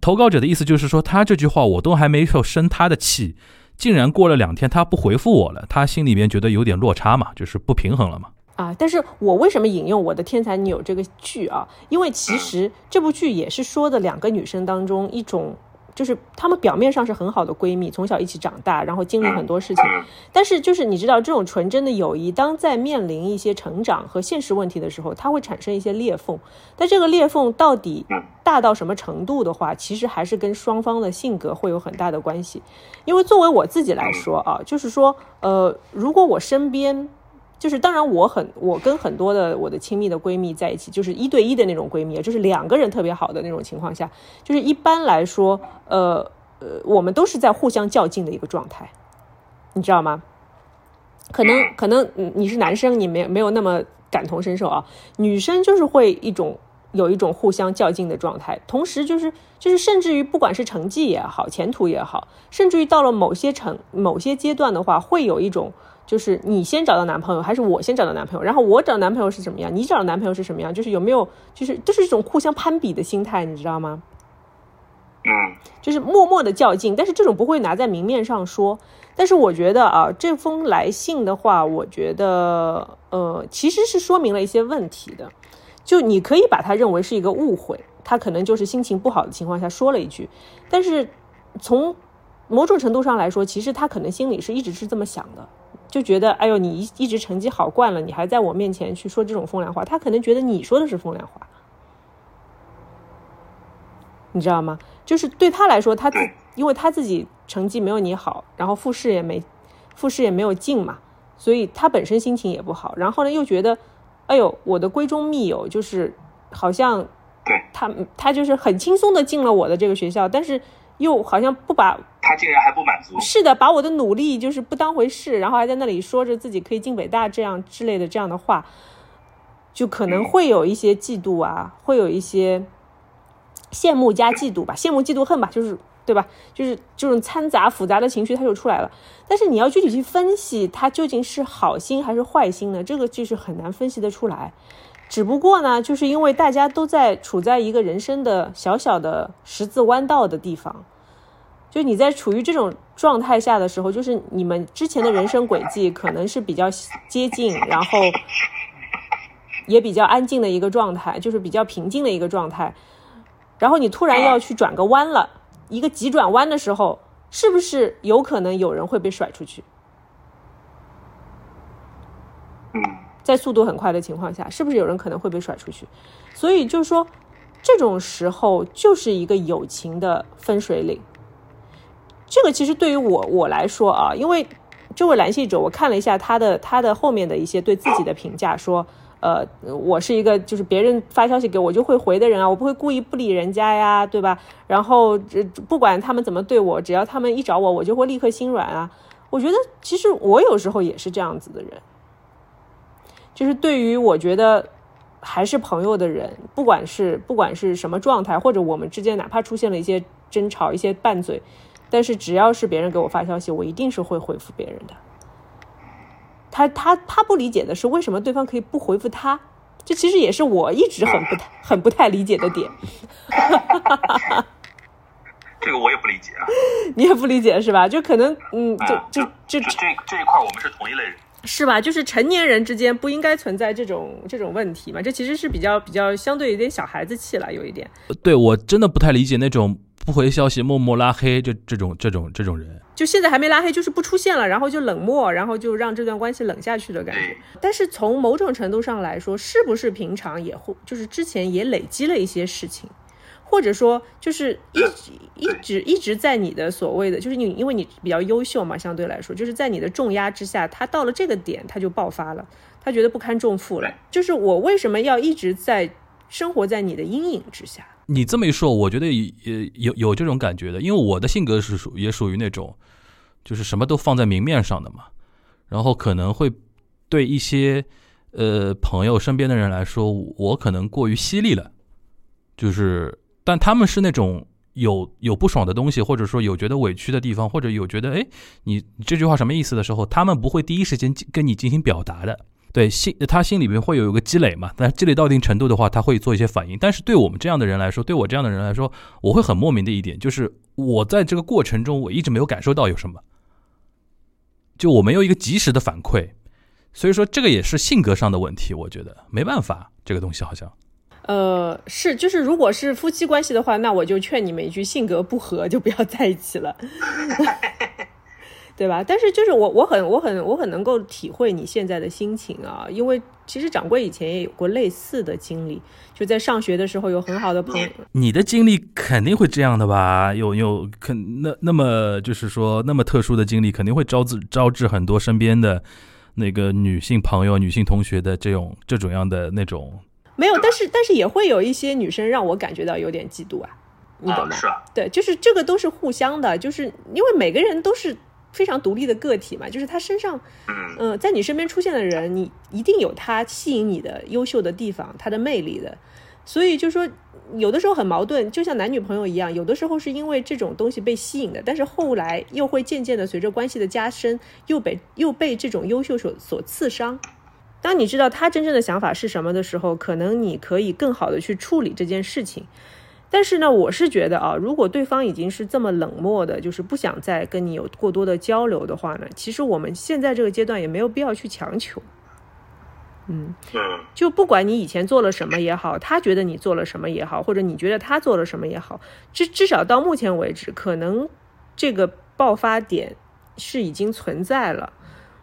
投稿者的意思就是说，他这句话我都还没有生他的气，竟然过了两天他不回复我了，他心里边觉得有点落差嘛，就是不平衡了嘛。啊！但是我为什么引用《我的天才女友》这个剧啊？因为其实这部剧也是说的两个女生当中一种，就是她们表面上是很好的闺蜜，从小一起长大，然后经历很多事情。但是就是你知道，这种纯真的友谊，当在面临一些成长和现实问题的时候，它会产生一些裂缝。但这个裂缝到底大到什么程度的话，其实还是跟双方的性格会有很大的关系。因为作为我自己来说啊，就是说，呃，如果我身边。就是当然，我很我跟很多的我的亲密的闺蜜在一起，就是一对一的那种闺蜜，就是两个人特别好的那种情况下，就是一般来说，呃呃，我们都是在互相较劲的一个状态，你知道吗？可能可能你是男生，你没没有那么感同身受啊。女生就是会一种有一种互相较劲的状态，同时就是就是甚至于不管是成绩也好，前途也好，甚至于到了某些成某些阶段的话，会有一种。就是你先找到男朋友，还是我先找到男朋友？然后我找男朋友是什么样？你找男朋友是什么样？就是有没有，就是就是一种互相攀比的心态，你知道吗？嗯，就是默默的较劲，但是这种不会拿在明面上说。但是我觉得啊，这封来信的话，我觉得呃，其实是说明了一些问题的。就你可以把它认为是一个误会，他可能就是心情不好的情况下说了一句，但是从某种程度上来说，其实他可能心里是一直是这么想的。就觉得，哎呦，你一一直成绩好惯了，你还在我面前去说这种风凉话，他可能觉得你说的是风凉话，你知道吗？就是对他来说，他自因为他自己成绩没有你好，然后复试也没复试也没有进嘛，所以他本身心情也不好。然后呢，又觉得，哎呦，我的闺中密友就是好像，他他就是很轻松的进了我的这个学校，但是。又好像不把他竟然还不满足，是的，把我的努力就是不当回事，然后还在那里说着自己可以进北大这样之类的这样的话，就可能会有一些嫉妒啊，会有一些羡慕加嫉妒吧，羡慕嫉妒恨吧，就是对吧？就是这种掺杂复杂的情绪，它就出来了。但是你要具体去分析，他究竟是好心还是坏心呢？这个就是很难分析得出来。只不过呢，就是因为大家都在处在一个人生的小小的十字弯道的地方。就你在处于这种状态下的时候，就是你们之前的人生轨迹可能是比较接近，然后也比较安静的一个状态，就是比较平静的一个状态。然后你突然要去转个弯了，一个急转弯的时候，是不是有可能有人会被甩出去？在速度很快的情况下，是不是有人可能会被甩出去？所以就是说，这种时候就是一个友情的分水岭。这个其实对于我我来说啊，因为这位男性者，我看了一下他的他的后面的一些对自己的评价，说，呃，我是一个就是别人发消息给我就会回的人啊，我不会故意不理人家呀，对吧？然后不管他们怎么对我，只要他们一找我，我就会立刻心软啊。我觉得其实我有时候也是这样子的人，就是对于我觉得还是朋友的人，不管是不管是什么状态，或者我们之间哪怕出现了一些争吵、一些拌嘴。但是只要是别人给我发消息，我一定是会回复别人的。他他他不理解的是为什么对方可以不回复他，这其实也是我一直很不太很不太理解的点。这个我也不理解啊。你也不理解是吧？就可能嗯，就就就这这一块我们是同一类人，是吧？就是成年人之间不应该存在这种这种问题嘛？这其实是比较比较相对有点小孩子气了，有一点。对我真的不太理解那种。不回消息，默默拉黑，就这种这种这种人，就现在还没拉黑，就是不出现了，然后就冷漠，然后就让这段关系冷下去的感觉。但是从某种程度上来说，是不是平常也会就是之前也累积了一些事情，或者说就是一直 一直一直在你的所谓的就是你因为你比较优秀嘛，相对来说就是在你的重压之下，他到了这个点他就爆发了，他觉得不堪重负了。就是我为什么要一直在生活在你的阴影之下？你这么一说，我觉得也有有这种感觉的，因为我的性格是属也属于那种，就是什么都放在明面上的嘛，然后可能会对一些呃朋友身边的人来说，我可能过于犀利了，就是但他们是那种有有不爽的东西，或者说有觉得委屈的地方，或者有觉得哎你这句话什么意思的时候，他们不会第一时间跟你进行表达的。对心，他心里面会有一个积累嘛？但积累到一定程度的话，他会做一些反应。但是对我们这样的人来说，对我这样的人来说，我会很莫名的一点，就是我在这个过程中，我一直没有感受到有什么，就我没有一个及时的反馈。所以说，这个也是性格上的问题，我觉得没办法，这个东西好像。呃，是，就是如果是夫妻关系的话，那我就劝你们一句：性格不合就不要在一起了。对吧？但是就是我，我很，我很，我很能够体会你现在的心情啊，因为其实掌柜以前也有过类似的经历，就在上学的时候有很好的朋友。你的经历肯定会这样的吧？有有肯那那么就是说那么特殊的经历，肯定会招致招致很多身边的那个女性朋友、女性同学的这种这种样的那种。没有，但是但是也会有一些女生让我感觉到有点嫉妒啊，你懂吗？是啊，对，就是这个都是互相的，就是因为每个人都是。非常独立的个体嘛，就是他身上，嗯，在你身边出现的人，你一定有他吸引你的优秀的地方，他的魅力的。所以就说，有的时候很矛盾，就像男女朋友一样，有的时候是因为这种东西被吸引的，但是后来又会渐渐的随着关系的加深，又被又被这种优秀所所刺伤。当你知道他真正的想法是什么的时候，可能你可以更好的去处理这件事情。但是呢，我是觉得啊，如果对方已经是这么冷漠的，就是不想再跟你有过多的交流的话呢，其实我们现在这个阶段也没有必要去强求。嗯，就不管你以前做了什么也好，他觉得你做了什么也好，或者你觉得他做了什么也好，至至少到目前为止，可能这个爆发点是已经存在了。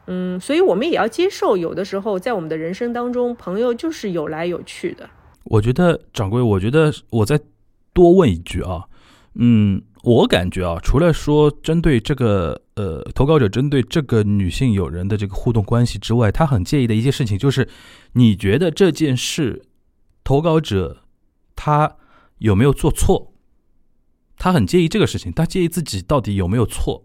嗯，所以我们也要接受，有的时候在我们的人生当中，朋友就是有来有去的。我觉得掌柜，我觉得我在。多问一句啊，嗯，我感觉啊，除了说针对这个呃投稿者针对这个女性友人的这个互动关系之外，他很介意的一件事情就是，你觉得这件事投稿者他有没有做错？他很介意这个事情，他介意自己到底有没有错？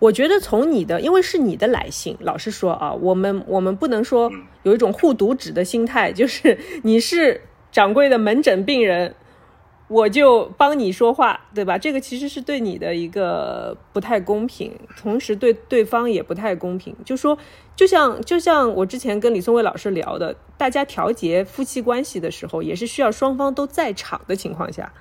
我觉得从你的，因为是你的来信，老实说啊，我们我们不能说有一种护犊子的心态，就是你是掌柜的门诊病人。我就帮你说话，对吧？这个其实是对你的一个不太公平，同时对对方也不太公平。就说，就像就像我之前跟李松蔚老师聊的，大家调节夫妻关系的时候，也是需要双方都在场的情况下，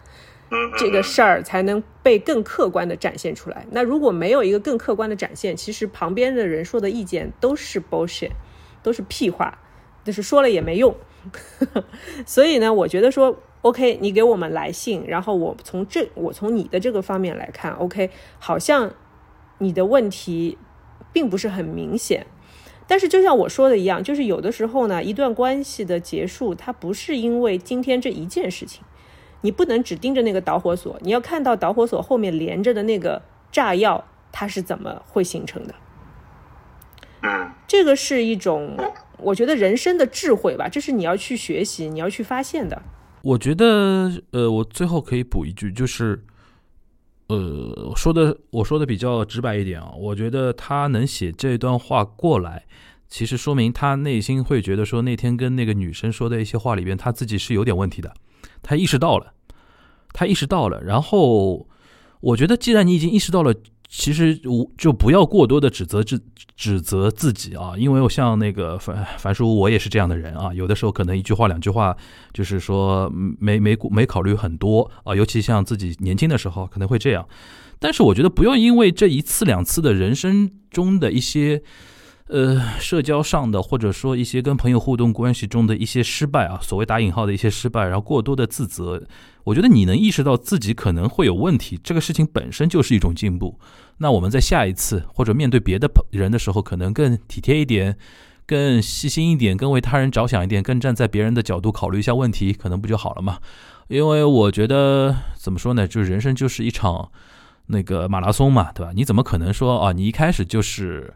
这个事儿才能被更客观的展现出来。那如果没有一个更客观的展现，其实旁边的人说的意见都是 bullshit，都是屁话，就是说了也没用。所以呢，我觉得说。OK，你给我们来信，然后我从这，我从你的这个方面来看，OK，好像你的问题并不是很明显。但是就像我说的一样，就是有的时候呢，一段关系的结束，它不是因为今天这一件事情，你不能只盯着那个导火索，你要看到导火索后面连着的那个炸药，它是怎么会形成的。嗯，这个是一种我觉得人生的智慧吧，这是你要去学习，你要去发现的。我觉得，呃，我最后可以补一句，就是，呃，说的我说的比较直白一点啊，我觉得他能写这段话过来，其实说明他内心会觉得说那天跟那个女生说的一些话里边，他自己是有点问题的，他意识到了，他意识到了，然后我觉得既然你已经意识到了。其实我就不要过多的指责指指责自己啊，因为我像那个樊樊叔，我也是这样的人啊。有的时候可能一句话两句话，就是说没没没考虑很多啊。尤其像自己年轻的时候可能会这样，但是我觉得不要因为这一次两次的人生中的一些呃，社交上的或者说一些跟朋友互动关系中的一些失败啊，所谓打引号的一些失败，然后过多的自责，我觉得你能意识到自己可能会有问题，这个事情本身就是一种进步。那我们在下一次或者面对别的人的时候，可能更体贴一点，更细心一点，更为他人着想一点，更站在别人的角度考虑一下问题，可能不就好了嘛？因为我觉得怎么说呢，就是人生就是一场那个马拉松嘛，对吧？你怎么可能说啊，你一开始就是。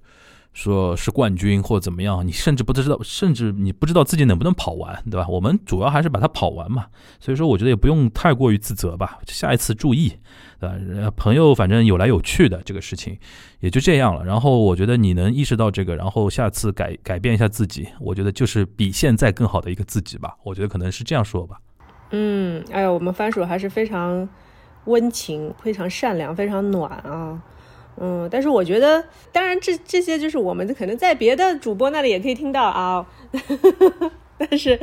说是冠军或怎么样，你甚至不知道，甚至你不知道自己能不能跑完，对吧？我们主要还是把它跑完嘛。所以说，我觉得也不用太过于自责吧。下一次注意，对吧？朋友反正有来有去的这个事情也就这样了。然后我觉得你能意识到这个，然后下次改改变一下自己，我觉得就是比现在更好的一个自己吧。我觉得可能是这样说吧。嗯，哎呀，我们番薯还是非常温情、非常善良、非常暖啊。嗯，但是我觉得，当然这这些就是我们可能在别的主播那里也可以听到啊。但是，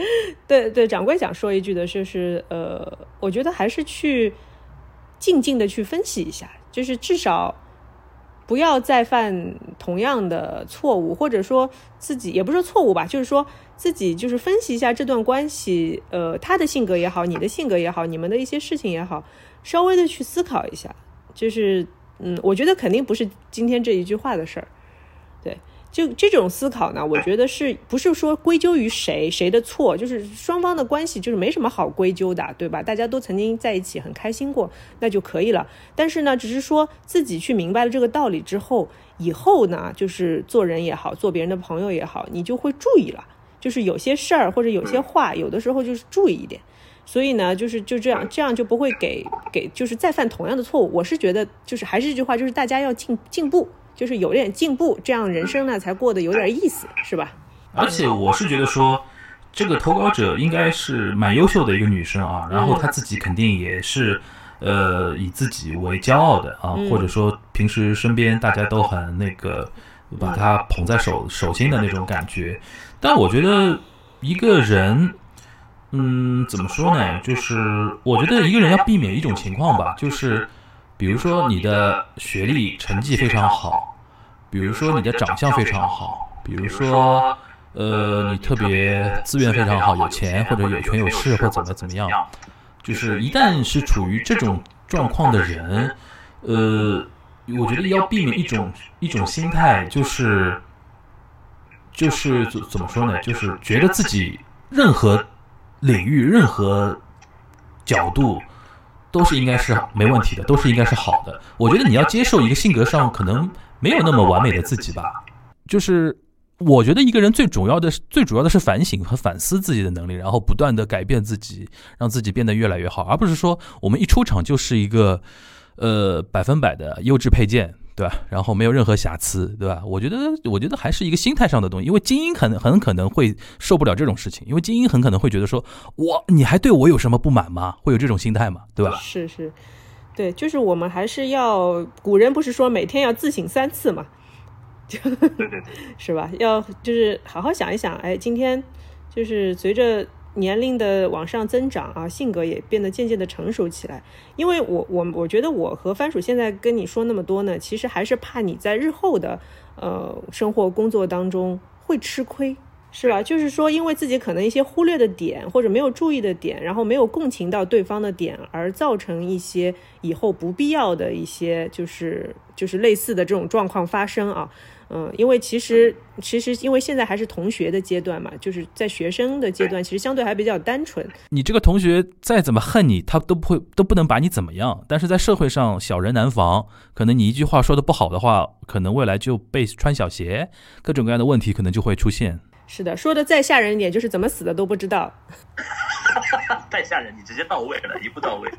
对对，掌柜想说一句的就是，呃，我觉得还是去静静的去分析一下，就是至少不要再犯同样的错误，或者说自己也不是错误吧，就是说自己就是分析一下这段关系，呃，他的性格也好，你的性格也好，你们的一些事情也好，稍微的去思考一下，就是。嗯，我觉得肯定不是今天这一句话的事儿，对，就这种思考呢，我觉得是不是说归咎于谁谁的错，就是双方的关系就是没什么好归咎的，对吧？大家都曾经在一起很开心过，那就可以了。但是呢，只是说自己去明白了这个道理之后，以后呢，就是做人也好，做别人的朋友也好，你就会注意了，就是有些事儿或者有些话，有的时候就是注意一点。所以呢，就是就这样，这样就不会给给，就是再犯同样的错误。我是觉得，就是还是这句话，就是大家要进进步，就是有点进步，这样人生呢才过得有点意思，是吧？而且我是觉得说，这个投稿者应该是蛮优秀的一个女生啊，然后她自己肯定也是，呃，以自己为骄傲的啊，或者说平时身边大家都很那个，把她捧在手手心的那种感觉。但我觉得一个人。嗯，怎么说呢？就是我觉得一个人要避免一种情况吧，就是比如说你的学历成绩非常好，比如说你的长相非常好，比如说呃你特别资源非常好，有钱或者有权有势或怎么怎么样，就是一旦是处于这种状况的人，呃，我觉得要避免一种一种心态，就是就是怎怎么说呢？就是觉得自己任何。领域任何角度都是应该是没问题的，都是应该是好的。我觉得你要接受一个性格上可能没有那么完美的自己吧。就是我觉得一个人最主要的、最主要的是反省和反思自己的能力，然后不断的改变自己，让自己变得越来越好，而不是说我们一出场就是一个呃百分百的优质配件。对吧？然后没有任何瑕疵，对吧？我觉得，我觉得还是一个心态上的东西。因为精英很很可能会受不了这种事情，因为精英很可能会觉得说，我你还对我有什么不满吗？会有这种心态嘛？对吧？是是，对，就是我们还是要，古人不是说每天要自省三次嘛？对对对，是吧？要就是好好想一想，哎，今天就是随着。年龄的往上增长啊，性格也变得渐渐的成熟起来。因为我我我觉得我和番薯现在跟你说那么多呢，其实还是怕你在日后的呃生活工作当中会吃亏，是吧？就是说，因为自己可能一些忽略的点或者没有注意的点，然后没有共情到对方的点，而造成一些以后不必要的一些就是就是类似的这种状况发生啊。嗯，因为其实其实因为现在还是同学的阶段嘛，就是在学生的阶段，其实相对还比较单纯。你这个同学再怎么恨你，他都不会都不能把你怎么样。但是在社会上，小人难防，可能你一句话说的不好的话，可能未来就被穿小鞋，各种各样的问题可能就会出现。是的，说的再吓人一点，就是怎么死的都不知道。太吓人，你直接到位了，一步到位。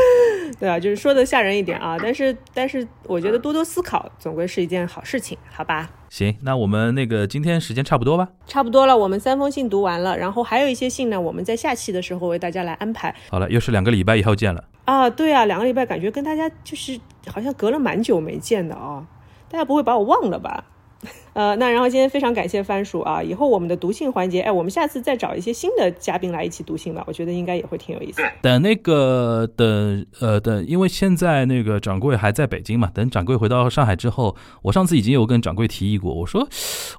对啊，就是说的吓人一点啊，但是但是我觉得多多思考总归是一件好事情，好吧？行，那我们那个今天时间差不多吧？差不多了，我们三封信读完了，然后还有一些信呢，我们在下期的时候为大家来安排。好了，又是两个礼拜以后见了啊！对啊，两个礼拜感觉跟大家就是好像隔了蛮久没见的啊，大家不会把我忘了吧？呃，那然后今天非常感谢番薯啊，以后我们的读信环节，哎，我们下次再找一些新的嘉宾来一起读信吧，我觉得应该也会挺有意思。等那个等呃等，因为现在那个掌柜还在北京嘛，等掌柜回到上海之后，我上次已经有跟掌柜提议过，我说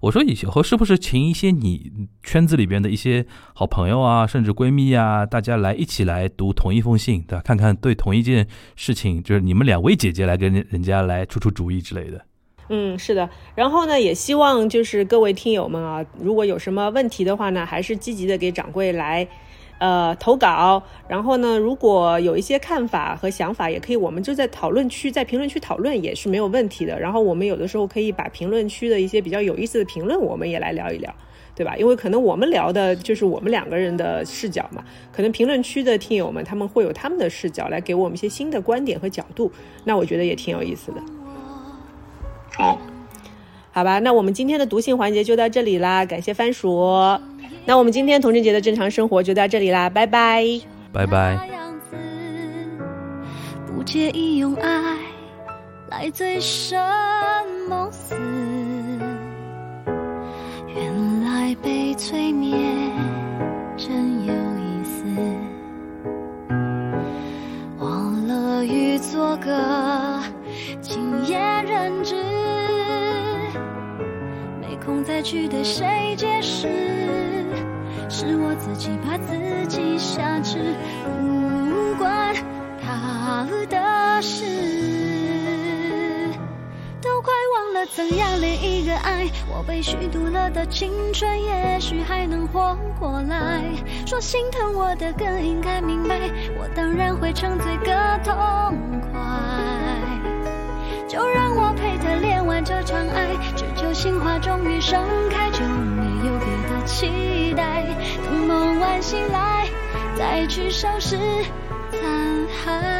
我说以后是不是请一些你圈子里边的一些好朋友啊，甚至闺蜜啊，大家来一起来读同一封信，对吧？看看对同一件事情，就是你们两位姐姐来跟人家来出出主意之类的。嗯，是的，然后呢，也希望就是各位听友们啊，如果有什么问题的话呢，还是积极的给掌柜来，呃，投稿。然后呢，如果有一些看法和想法，也可以，我们就在讨论区，在评论区讨论也是没有问题的。然后我们有的时候可以把评论区的一些比较有意思的评论，我们也来聊一聊，对吧？因为可能我们聊的就是我们两个人的视角嘛，可能评论区的听友们他们会有他们的视角来给我们一些新的观点和角度，那我觉得也挺有意思的。好，好吧，那我们今天的读信环节就到这里啦，感谢番薯。那我们今天童贞节的正常生活就到这里啦，拜拜，拜拜。不介意用爱来醉生梦死，原来被催眠空再去对谁解释，是我自己把自己挟持，不关他的事。都快忘了怎样恋一个爱，我被虚度了的青春，也许还能活过来。说心疼我的更应该明白，我当然会沉醉个痛快。就让我陪他恋完这场爱，心花终于盛开，就没有别的期待。等梦完醒来，再去收拾残骸。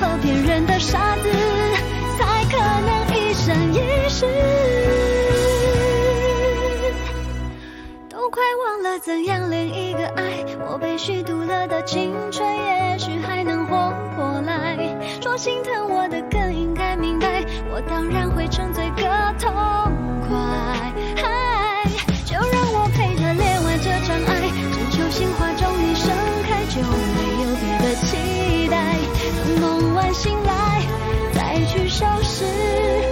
和骗人的傻子，才可能一生一世。都快忘了怎样恋一个爱。我被虚度了的青春，也许还能活过来。说心疼我的更应该明白，我当然会沉醉个痛醒来再去收拾。